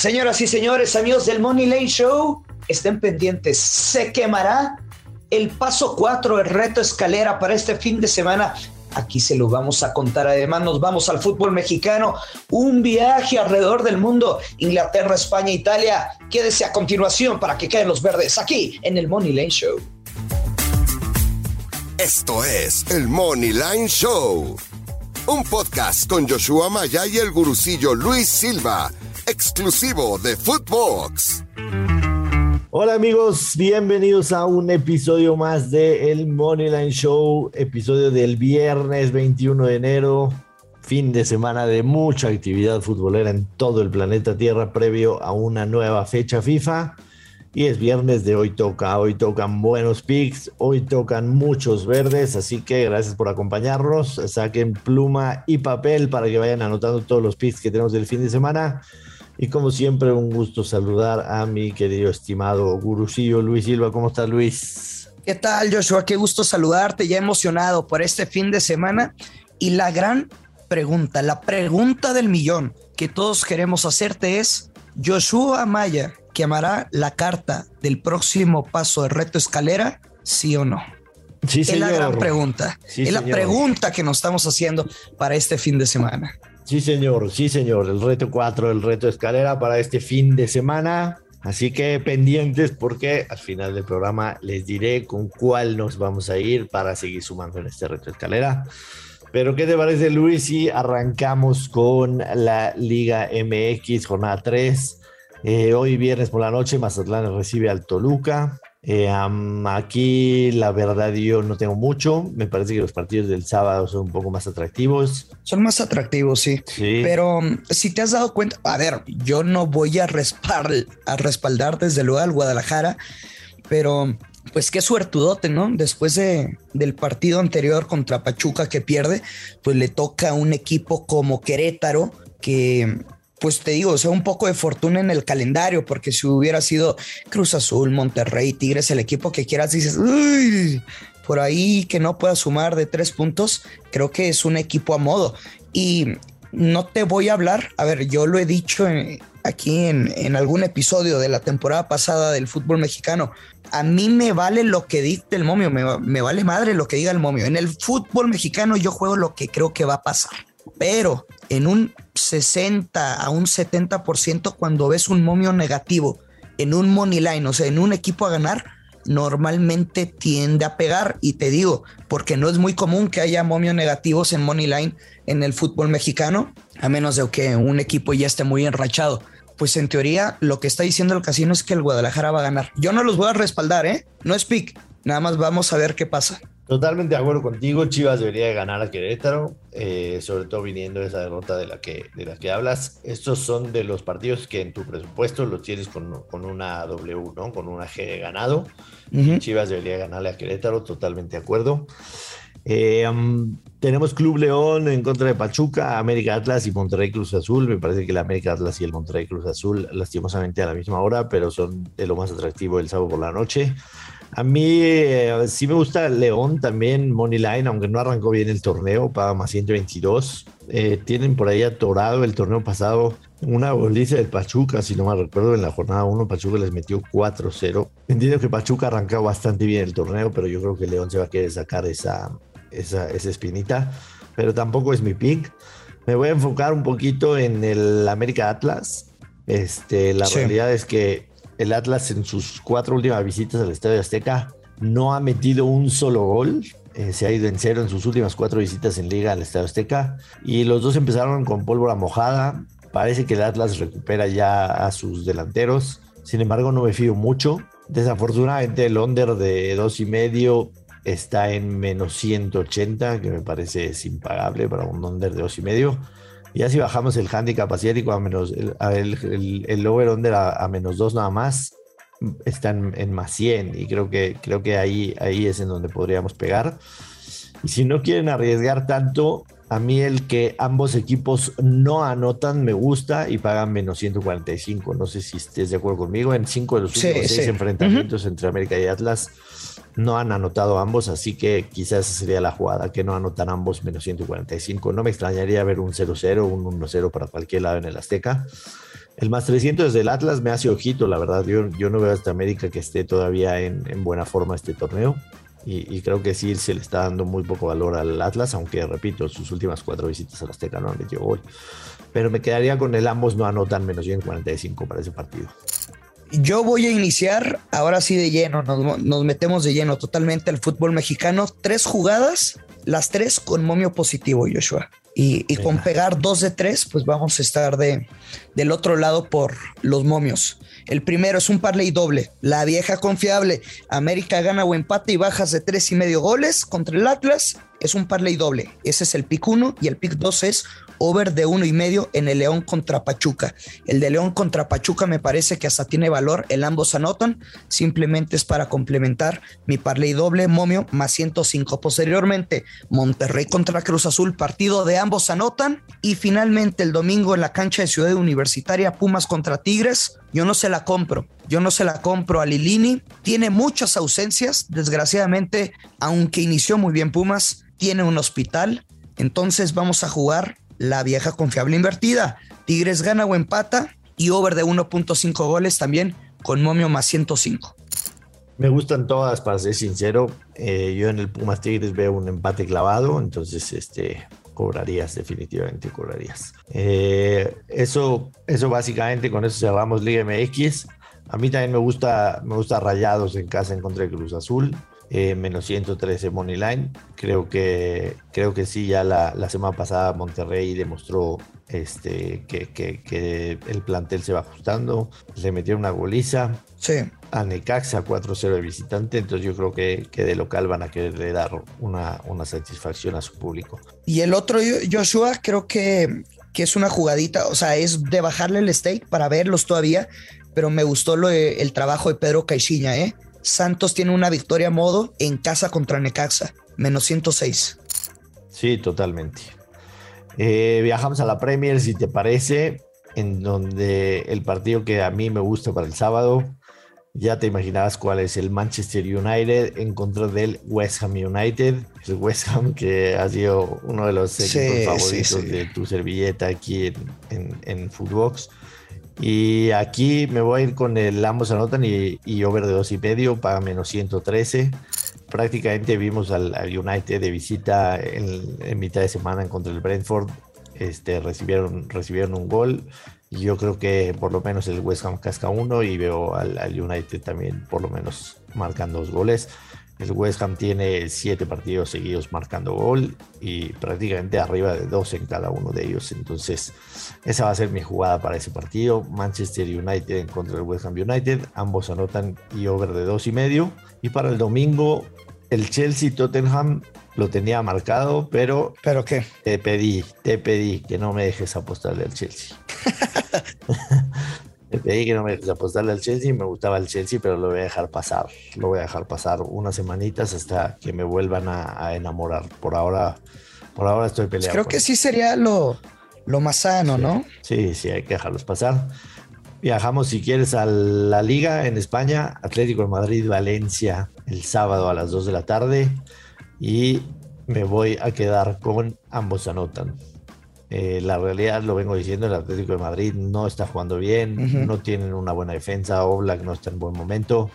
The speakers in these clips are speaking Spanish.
Señoras y señores, amigos del Money Lane Show, estén pendientes. Se quemará el paso 4, el reto escalera para este fin de semana. Aquí se lo vamos a contar. Además, nos vamos al fútbol mexicano. Un viaje alrededor del mundo. Inglaterra, España, Italia. Quédese a continuación para que queden los verdes aquí en el Money Lane Show. Esto es el Money Line Show. Un podcast con Joshua Maya y el gurucillo Luis Silva, exclusivo de Footbox. Hola amigos, bienvenidos a un episodio más de El Moneyline Show, episodio del viernes 21 de enero, fin de semana de mucha actividad futbolera en todo el planeta Tierra previo a una nueva fecha FIFA. Y es viernes de hoy toca, hoy tocan buenos picks, hoy tocan muchos verdes, así que gracias por acompañarnos, saquen pluma y papel para que vayan anotando todos los picks que tenemos del fin de semana. Y como siempre, un gusto saludar a mi querido estimado gurusillo Luis Silva. ¿Cómo estás, Luis? ¿Qué tal, Joshua? Qué gusto saludarte, ya emocionado por este fin de semana. Y la gran pregunta, la pregunta del millón que todos queremos hacerte es, ¿Joshua Maya quemará la carta del próximo paso de reto escalera, sí o no? Sí, es la gran pregunta. es la pregunta que nos estamos haciendo para este fin de semana. Sí, señor, sí, señor. El reto 4, el reto escalera para este fin de semana. Así que pendientes porque al final del programa les diré con cuál nos vamos a ir para seguir sumando en este reto escalera. Pero ¿qué te parece Luis si arrancamos con la Liga MX jornada 3? Eh, hoy viernes por la noche Mazatlán recibe al Toluca. Eh, aquí la verdad yo no tengo mucho. Me parece que los partidos del sábado son un poco más atractivos. Son más atractivos, sí. Pero um, si te has dado cuenta, a ver, yo no voy a, respaldar, a respaldar desde luego al Guadalajara, pero pues qué suertudote, ¿no? Después de, del partido anterior contra Pachuca que pierde, pues le toca a un equipo como Querétaro que pues te digo, o sea, un poco de fortuna en el calendario, porque si hubiera sido Cruz Azul, Monterrey, Tigres, el equipo que quieras, dices, por ahí que no pueda sumar de tres puntos, creo que es un equipo a modo. Y no te voy a hablar, a ver, yo lo he dicho aquí en, algún episodio de la temporada pasada del fútbol mexicano, a mí me vale lo que dicte el momio, me, me vale madre lo que diga el momio. En el fútbol mexicano yo juego lo que creo que va a pasar, pero en un 60 a un 70% cuando ves un momio negativo en un money line, o sea, en un equipo a ganar, normalmente tiende a pegar. Y te digo, porque no es muy común que haya momios negativos en money line en el fútbol mexicano, a menos de que un equipo ya esté muy enrachado. Pues en teoría, lo que está diciendo el casino es que el Guadalajara va a ganar. Yo no los voy a respaldar, ¿eh? No es pick. Nada más vamos a ver qué pasa. Totalmente de acuerdo contigo. Chivas debería de ganar a Querétaro, eh, sobre todo viniendo de esa derrota de la, que, de la que hablas. Estos son de los partidos que en tu presupuesto los tienes con, con una W, ¿no? Con una G de ganado. Chivas debería ganarle a Querétaro, totalmente de acuerdo. Eh, tenemos Club León en contra de Pachuca, América Atlas y Monterrey Cruz Azul. Me parece que el América Atlas y el Monterrey Cruz Azul, lastimosamente a la misma hora, pero son de lo más atractivo el sábado por la noche. A mí eh, sí me gusta León también, Moneyline, aunque no arrancó bien el torneo, paga más 122. Eh, tienen por ahí atorado el torneo pasado una goliza del Pachuca, si no me recuerdo, en la jornada 1 Pachuca les metió 4-0. Entiendo que Pachuca arrancó bastante bien el torneo, pero yo creo que León se va a querer sacar esa, esa, esa espinita, pero tampoco es mi pick. Me voy a enfocar un poquito en el América Atlas. Este, la realidad es que el Atlas en sus cuatro últimas visitas al Estadio Azteca no ha metido un solo gol. Eh, se ha ido en cero en sus últimas cuatro visitas en liga al Estadio Azteca. Y los dos empezaron con pólvora mojada. Parece que el Atlas recupera ya a sus delanteros. Sin embargo, no me fío mucho. Desafortunadamente, el under de dos y medio está en menos 180, que me parece impagable para un under de dos y medio. Ya si bajamos el handicap asiático a menos, el, el, el over-under a, menos 2 nada más, está en, más 100 y creo que, creo que ahí, ahí es en donde podríamos pegar. Y si no quieren arriesgar tanto, a mí el que ambos equipos no anotan me gusta y pagan menos 145. No sé si estés de acuerdo conmigo. En cinco de los últimos seis enfrentamientos entre América y Atlas, no han anotado ambos, así que quizás sería la jugada, que no anotan ambos menos 145. No me extrañaría ver un 0-0, un 1-0 para cualquier lado en el Azteca. El más 300 del Atlas me hace ojito, la verdad. Yo, no veo hasta América que esté todavía en, buena forma este torneo. Y, creo que sí se le está dando muy poco valor al Atlas, aunque repito, sus últimas cuatro visitas a la Azteca no han metido gol. Pero me quedaría con el ambos no anotan menos bien 45 para ese partido. Yo voy a iniciar ahora sí de lleno, nos, nos metemos de lleno totalmente al fútbol mexicano. Tres jugadas, las tres con momio positivo, Joshua y, con pegar dos de tres, pues vamos a estar de, del otro lado por los momios. El primero es un parlay doble, la vieja confiable. América gana o empate y bajas de tres y medio goles contra el Atlas. Es un parlay doble. Ese es el pick 1 y el pick 2 es over de uno y medio en el León contra Pachuca. El de León contra Pachuca me parece que hasta tiene valor, el ambos anotan, simplemente es para complementar mi parlay doble momio más 105. Posteriormente, Monterrey contra Cruz Azul, partido de ambos anotan y finalmente el domingo en la cancha de Ciudad Universitaria, Pumas contra Tigres. Yo no se la compro. Yo no se la compro a Lilini. Tiene muchas ausencias. Desgraciadamente, aunque inició muy bien Pumas, tiene un hospital. Entonces vamos a jugar la vieja confiable invertida. Tigres gana o empata y over de 1.5 goles también con momio más 105. Me gustan todas, para ser sincero. Eh, yo en el Pumas Tigres veo un empate clavado, entonces este, cobrarías, definitivamente cobrarías. Eh, eso, eso básicamente, con eso cerramos Liga MX. A mí también me gusta, me gusta Rayados en casa en contra de Cruz Azul. Eh, menos 113 Money Line. Creo que, creo que sí, ya la, la semana pasada Monterrey demostró este, que, que, el plantel se va ajustando. Le metieron una goliza. Sí. A Necaxa 4-0 de visitante, entonces yo creo que, que de local van a querer dar una, una satisfacción a su público. Y el otro, Joshua, creo que, que es una jugadita, o sea, es de bajarle el stake para verlos todavía, pero me gustó lo el trabajo de Pedro Caixinha, ¿eh? Santos tiene una victoria a modo en casa contra Necaxa, menos 106. Sí, totalmente. Eh, viajamos a la Premier, si te parece, en donde el partido que a mí me gusta para el sábado, ya te imaginabas cuál es el Manchester United en contra del West Ham United. El West Ham que ha sido uno de los equipos favoritos de tu servilleta aquí en, en, en Footbox. Y aquí me voy a ir con el ambos anotan y, over de dos y medio para menos 113. Prácticamente vimos al, United de visita en, mitad de semana contra el Brentford. Este, recibieron, recibieron un gol. Y yo creo que por lo menos el West Ham casca uno y veo al, al United también por lo menos marcando dos goles. El West Ham tiene siete partidos seguidos marcando gol y prácticamente arriba de dos en cada uno de ellos. Entonces, esa va a ser mi jugada para ese partido. Manchester United en contra del West Ham United. Ambos anotan y over de dos y medio. Y para el domingo, el Chelsea Tottenham lo tenía marcado, pero. ¿Pero qué? Te pedí, te pedí que no me dejes apostarle al Chelsea. Le pedí que no me dejes apostarle al Chelsea, me gustaba el Chelsea, pero lo voy a dejar pasar. Lo voy a dejar pasar unas semanitas hasta que me vuelvan a, enamorar. Por ahora, por ahora estoy pues peleando. creo que sí sería lo, lo más sano, ¿no? Sí, sí, hay que dejarlos pasar. Viajamos, si quieres, a la Liga en España, Atlético de Madrid, Valencia, el sábado a las 2 de la tarde. Y me voy a quedar con ambos anotan. Eh, la realidad, lo vengo diciendo, el Atlético de Madrid no está jugando bien, no tienen una buena defensa, Oblak no está en buen momento.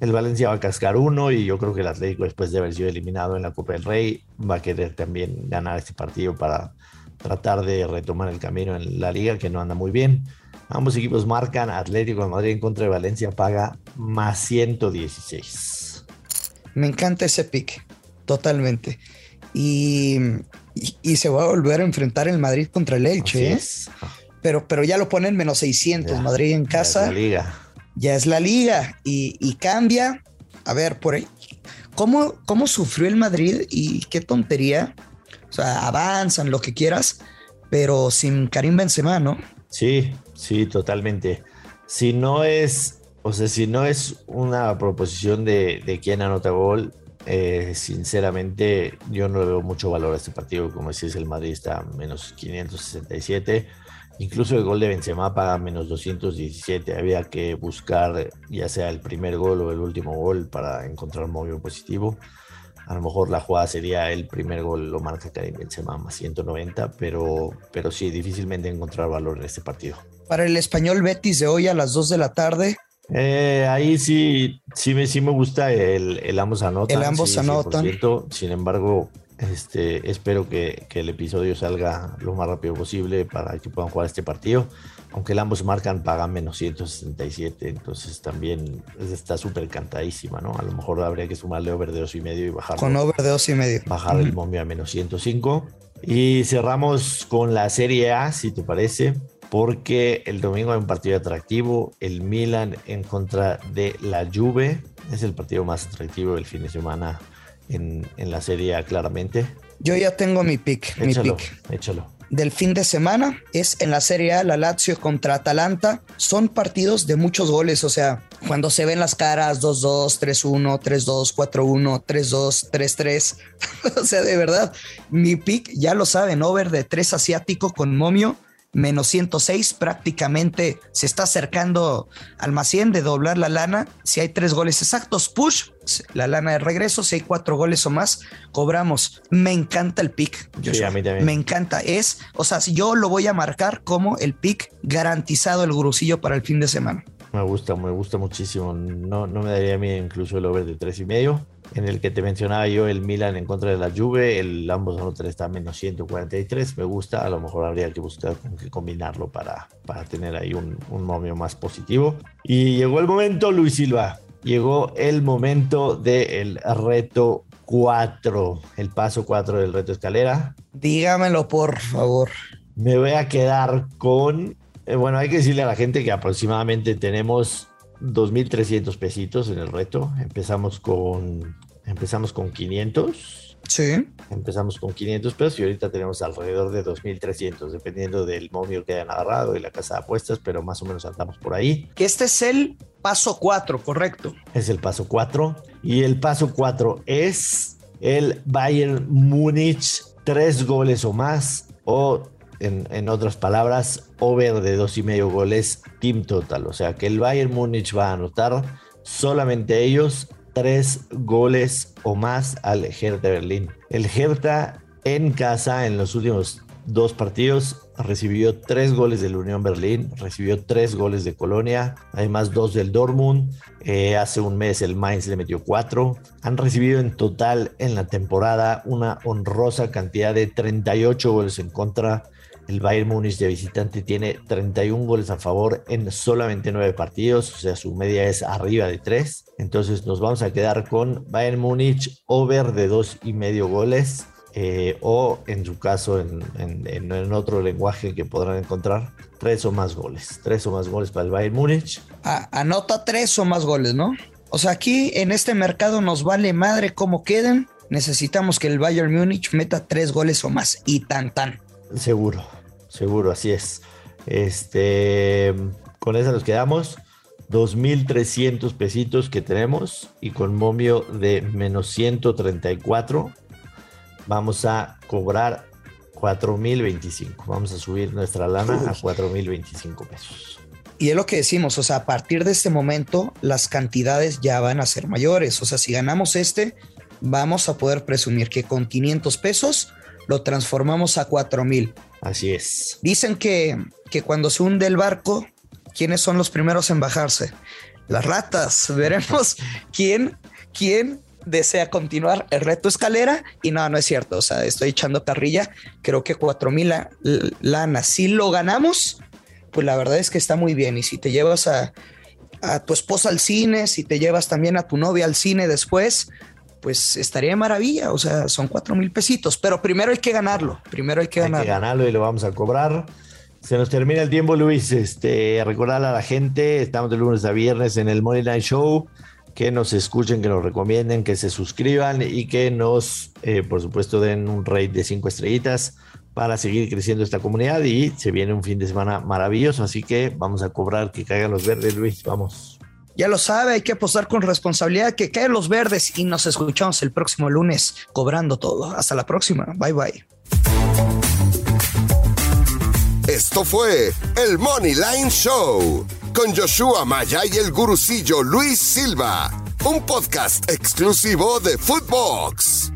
El Valencia va a cascar uno y yo creo que el Atlético, después de haber sido eliminado en la Copa del Rey, va a querer también ganar este partido para tratar de retomar el camino en la liga, que no anda muy bien. Ambos equipos marcan, Atlético de Madrid en contra de Valencia paga más 116. Me encanta ese pick, totalmente. Y y, se va a volver a enfrentar el Madrid contra el Elche. ¿eh? Pero, pero ya lo ponen menos 600, Madrid en casa. Ya es la liga. Ya es la liga y, cambia. A ver, por ahí. ¿Cómo, ¿Cómo sufrió el Madrid y qué tontería? O sea, avanzan, lo que quieras, pero sin Karim Benzema, ¿no? Sí, sí, totalmente. Si no es, o sea, si no es una proposición de, de quién anota gol, eh, sinceramente, yo no le veo mucho valor a este partido. Como decís, el Madrid está menos 567. Incluso el gol de Benzema paga menos 217. Había que buscar ya sea el primer gol o el último gol para encontrar un movimiento positivo. A lo mejor la jugada sería el primer gol, lo marca Karim Benzema más 190, pero, pero sí, difícilmente encontrar valor en este partido. Para el español Betis de hoy a las 2 de la tarde. Eh, ahí sí, sí me, sí me gusta el, el ambos anotan. El ambos anotan. Sin embargo, este, espero que, que, el episodio salga lo más rápido posible para que puedan jugar este partido. Aunque el ambos marcan, pagan menos 167. Entonces también está súper cantadísima, ¿no? A lo mejor habría que sumarle over de dos y medio y bajar. Con over de dos y medio. Bajar el momio a menos 105. Y cerramos con la Serie A, si te parece porque el domingo hay un partido atractivo, el Milan en contra de la Juve, es el partido más atractivo del fin de semana en, la Serie claramente. Yo ya tengo mi pick, échalo, mi pick. Échalo. Del fin de semana es en la Serie A, la Lazio contra Atalanta. Son partidos de muchos goles, o sea, cuando se ven las caras 2-2, 3-1, 3-2, 4-1, 3-2, 3-3. o sea, de verdad, mi pick ya lo saben, over de 3 asiático con momio menos 106, prácticamente se está acercando al más 100 de doblar la lana. Si hay tres goles exactos, push, la lana de regreso. Si hay cuatro goles o más, cobramos. Me encanta el pick. Sí, a mí también. Me encanta. Es, o sea, si yo lo voy a marcar como el pick garantizado el gurusillo para el fin de semana. Me gusta, me gusta muchísimo. No, no me daría a mí incluso el over de tres y medio. En el que te mencionaba yo, el Milan en contra de la Juve, el ambos anotan está a menos 143. Me gusta, a lo mejor habría que buscar qué combinarlo para, para tener ahí un, un momio más positivo. Y llegó el momento, Luis Silva. Llegó el momento del reto 4, el paso 4 del reto escalera. Dígamelo, por favor. Me voy a quedar con eh, bueno, hay que decirle a la gente que aproximadamente tenemos 2.300 pesitos en el reto. Empezamos con, empezamos con 500. Sí. Empezamos con 500 pesos y ahorita tenemos alrededor de 2.300, dependiendo del momio que hayan agarrado y la casa de apuestas, pero más o menos andamos por ahí. Que este es el paso 4, correcto. Es el paso 4. Y el paso 4 es el Bayern Múnich, tres goles o más, o en, otras palabras, over de dos y medio goles, team total. O sea que el Bayern Múnich va a anotar solamente ellos tres goles o más al Hertha Berlín. El Hertha en casa en los últimos dos partidos recibió tres goles del Unión Berlín, recibió tres goles de Colonia, además dos del Dortmund. Eh, hace un mes el Mainz le metió cuatro. Han recibido en total en la temporada una honrosa cantidad de 38 goles en contra el Bayern Múnich de visitante tiene 31 goles a favor en solamente 9 partidos, o sea, su media es arriba de 3. Entonces nos vamos a quedar con Bayern Múnich over de 2 y medio goles. Eh, o en su caso, en, otro lenguaje que podrán encontrar, tres o más goles. Tres o más goles para el Bayern Múnich. anota tres o más goles, ¿no? O sea, aquí en este mercado nos vale madre cómo queden. Necesitamos que el Bayern Múnich meta tres goles o más. Y tan tan. Seguro, seguro, así es. Este, con esa nos quedamos. 2.300 pesitos que tenemos y con momio de menos 134 vamos a cobrar 4.025. Vamos a subir nuestra lana a 4.025 pesos. Y es lo que decimos, o sea, a partir de este momento las cantidades ya van a ser mayores. O sea, si ganamos este, vamos a poder presumir que con 500 pesos lo transformamos a 4000. Así es. Dicen que, que cuando se hunde el barco, ¿quiénes son los primeros en bajarse? Las ratas. Veremos quién, quién desea continuar el reto escalera y no, no es cierto. O sea, estoy echando carrilla. Creo que 4000 lana. Si lo ganamos, pues la verdad es que está muy bien. Y si te llevas a, a tu esposa al cine, si te llevas también a tu novia al cine después, pues estaría de maravilla. O sea, son cuatro mil pesitos, pero primero hay que ganarlo. Primero hay que ganarlo. Hay que ganarlo y lo vamos a cobrar. Se nos termina el tiempo, Luis. Este, recordar a la gente, estamos de lunes a viernes en el Money Night Show. Que nos escuchen, que nos recomienden, que se suscriban y que nos, eh, por supuesto, den un rate de cinco estrellitas para seguir creciendo esta comunidad. Y se viene un fin de semana maravilloso, así que vamos a cobrar que caigan los verdes, Luis. Vamos. Ya lo sabe, hay que apostar con responsabilidad, que caen los verdes y nos escuchamos el próximo lunes cobrando todo. Hasta la próxima. Bye bye. Esto fue el Money Line Show con Joshua Maya y el gurucillo Luis Silva, un podcast exclusivo de Footbox.